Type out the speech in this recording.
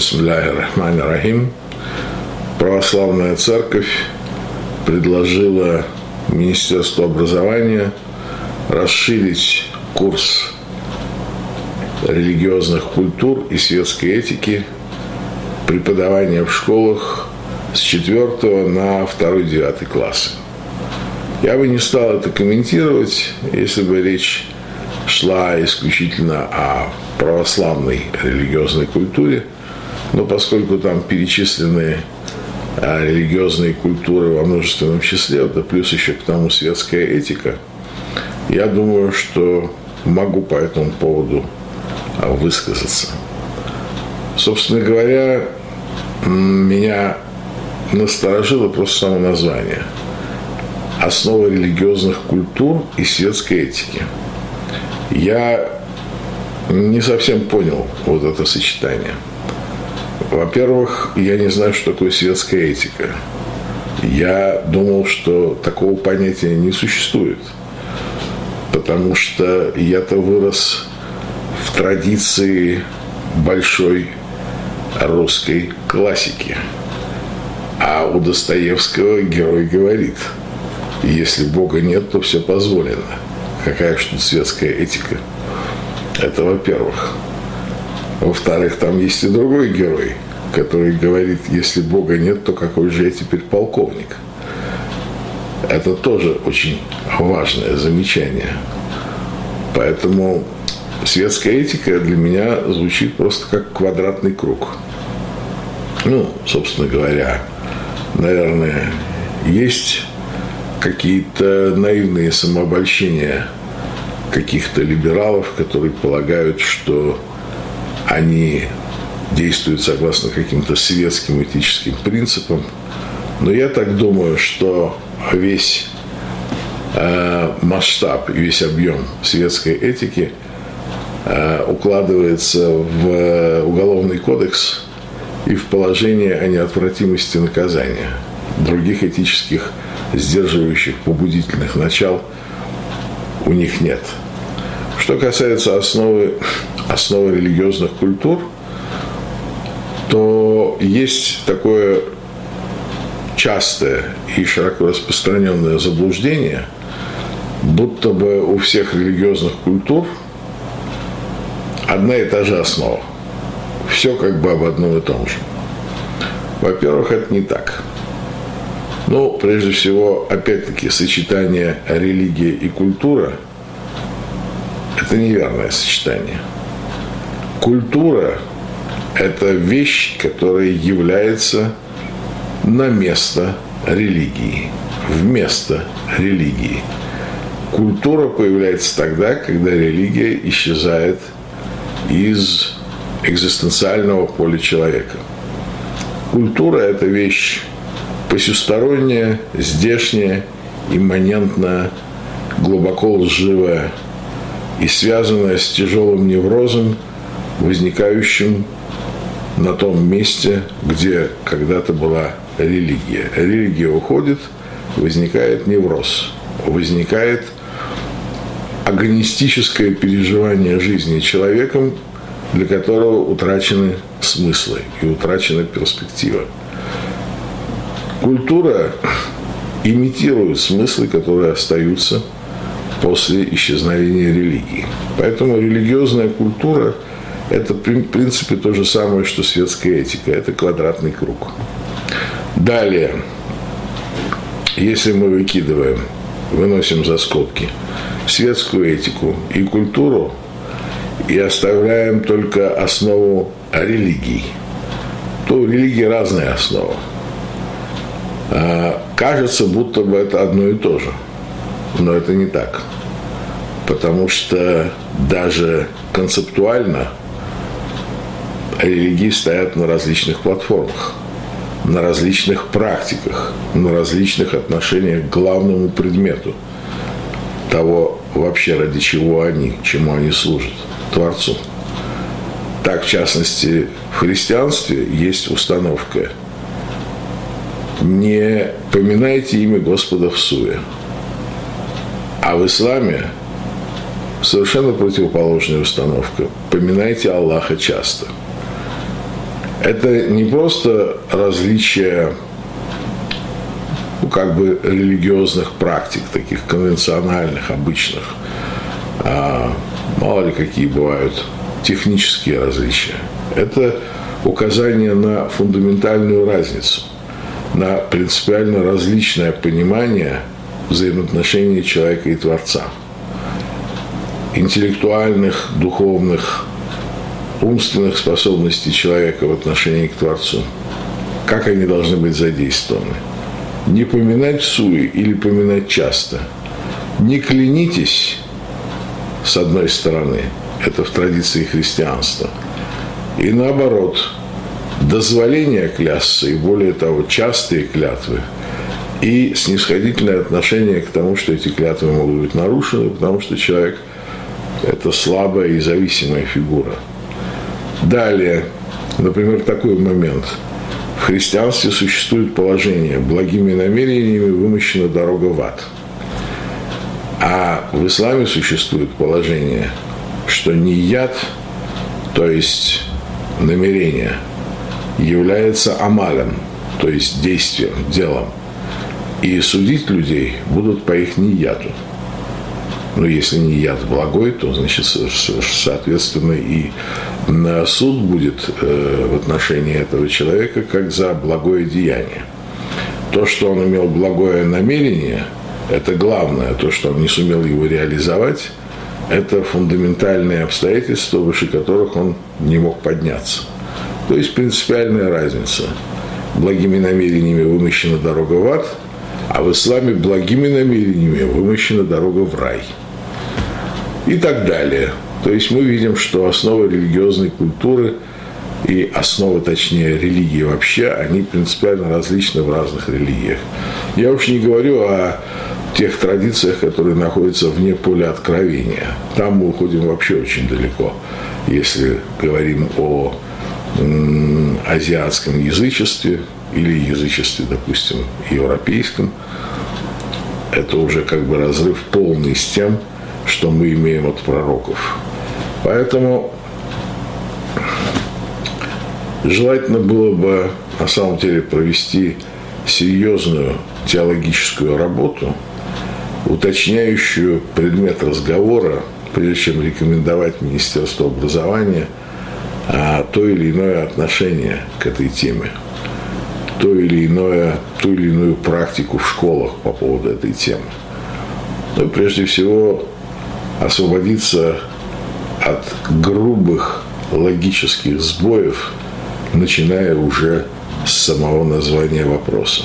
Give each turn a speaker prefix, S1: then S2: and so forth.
S1: Бисмилляхи рахмани рахим. Православная церковь предложила Министерству образования расширить курс религиозных культур и светской этики преподавания в школах с 4 на 2-9 классы. Я бы не стал это комментировать, если бы речь шла исключительно о православной религиозной культуре, но поскольку там перечислены а, религиозные культуры во множественном числе, да плюс еще к тому светская этика, я думаю, что могу по этому поводу а, высказаться. Собственно говоря, меня насторожило просто само название. Основа религиозных культур и светской этики. Я не совсем понял вот это сочетание. Во-первых, я не знаю, что такое светская этика. Я думал, что такого понятия не существует. Потому что я-то вырос в традиции большой русской классики. А у Достоевского герой говорит, если Бога нет, то все позволено. Какая же тут светская этика? Это во-первых. Во-вторых, там есть и другой герой, который говорит, если Бога нет, то какой же я теперь полковник? Это тоже очень важное замечание. Поэтому светская этика для меня звучит просто как квадратный круг. Ну, собственно говоря, наверное, есть какие-то наивные самообольщения каких-то либералов, которые полагают, что они действуют согласно каким-то светским этическим принципам. Но я так думаю, что весь э, масштаб и весь объем светской этики э, укладывается в уголовный кодекс и в положение о неотвратимости наказания. Других этических сдерживающих побудительных начал у них нет. Что касается основы, основы религиозных культур, то есть такое частое и широко распространенное заблуждение, будто бы у всех религиозных культур одна и та же основа. Все как бы об одном и том же. Во-первых, это не так. Ну, прежде всего, опять-таки, сочетание религии и культура – это неверное сочетание. Культура – это вещь, которая является на место религии, вместо религии. Культура появляется тогда, когда религия исчезает из экзистенциального поля человека. Культура – это вещь посюсторонняя, здешняя, имманентная, глубоко лживая и связанная с тяжелым неврозом, возникающим на том месте, где когда-то была религия. Религия уходит, возникает невроз, возникает агонистическое переживание жизни человеком, для которого утрачены смыслы и утрачена перспектива. Культура имитирует смыслы, которые остаются после исчезновения религии. Поэтому религиозная культура – это, в принципе, то же самое, что светская этика. Это квадратный круг. Далее, если мы выкидываем, выносим за скобки светскую этику и культуру и оставляем только основу религии, то у религии разная основа. Кажется, будто бы это одно и то же. Но это не так. Потому что даже концептуально религии стоят на различных платформах, на различных практиках, на различных отношениях к главному предмету того вообще ради чего они, чему они служат, Творцу. Так, в частности, в христианстве есть установка – не поминайте имя Господа в суе. А в исламе совершенно противоположная установка. Поминайте Аллаха часто. Это не просто различие ну, как бы религиозных практик, таких конвенциональных, обычных. А, мало ли какие бывают технические различия. Это указание на фундаментальную разницу, на принципиально различное понимание взаимоотношений человека и Творца. Интеллектуальных, духовных, умственных способностей человека в отношении к Творцу. Как они должны быть задействованы – не поминать суи или поминать часто. Не клянитесь, с одной стороны, это в традиции христианства, и наоборот, дозволение клясться и более того, частые клятвы и снисходительное отношение к тому, что эти клятвы могут быть нарушены, потому что человек – это слабая и зависимая фигура. Далее, например, такой момент – в христианстве существует положение «благими намерениями вымощена дорога в ад». А в исламе существует положение, что не яд, то есть намерение, является амалем, то есть действием, делом. И судить людей будут по их нияду. Но если не яд благой, то, значит, соответственно, и суд будет э, в отношении этого человека как за благое деяние. То, что он имел благое намерение, это главное. То, что он не сумел его реализовать, это фундаментальные обстоятельства, выше которых он не мог подняться. То есть принципиальная разница. Благими намерениями вымощена дорога в ад, а в исламе благими намерениями вымощена дорога в рай. И так далее. То есть мы видим, что основы религиозной культуры и основы, точнее, религии вообще, они принципиально различны в разных религиях. Я уж не говорю о тех традициях, которые находятся вне поля откровения. Там мы уходим вообще очень далеко. Если говорим о азиатском язычестве или язычестве, допустим, европейском, это уже как бы разрыв полный с тем, что мы имеем от пророков. Поэтому желательно было бы на самом деле провести серьезную теологическую работу, уточняющую предмет разговора, прежде чем рекомендовать Министерству образования а, то или иное отношение к этой теме, то или иное, ту или иную практику в школах по поводу этой темы. Ну, прежде всего, освободиться от грубых логических сбоев, начиная уже с самого названия вопроса.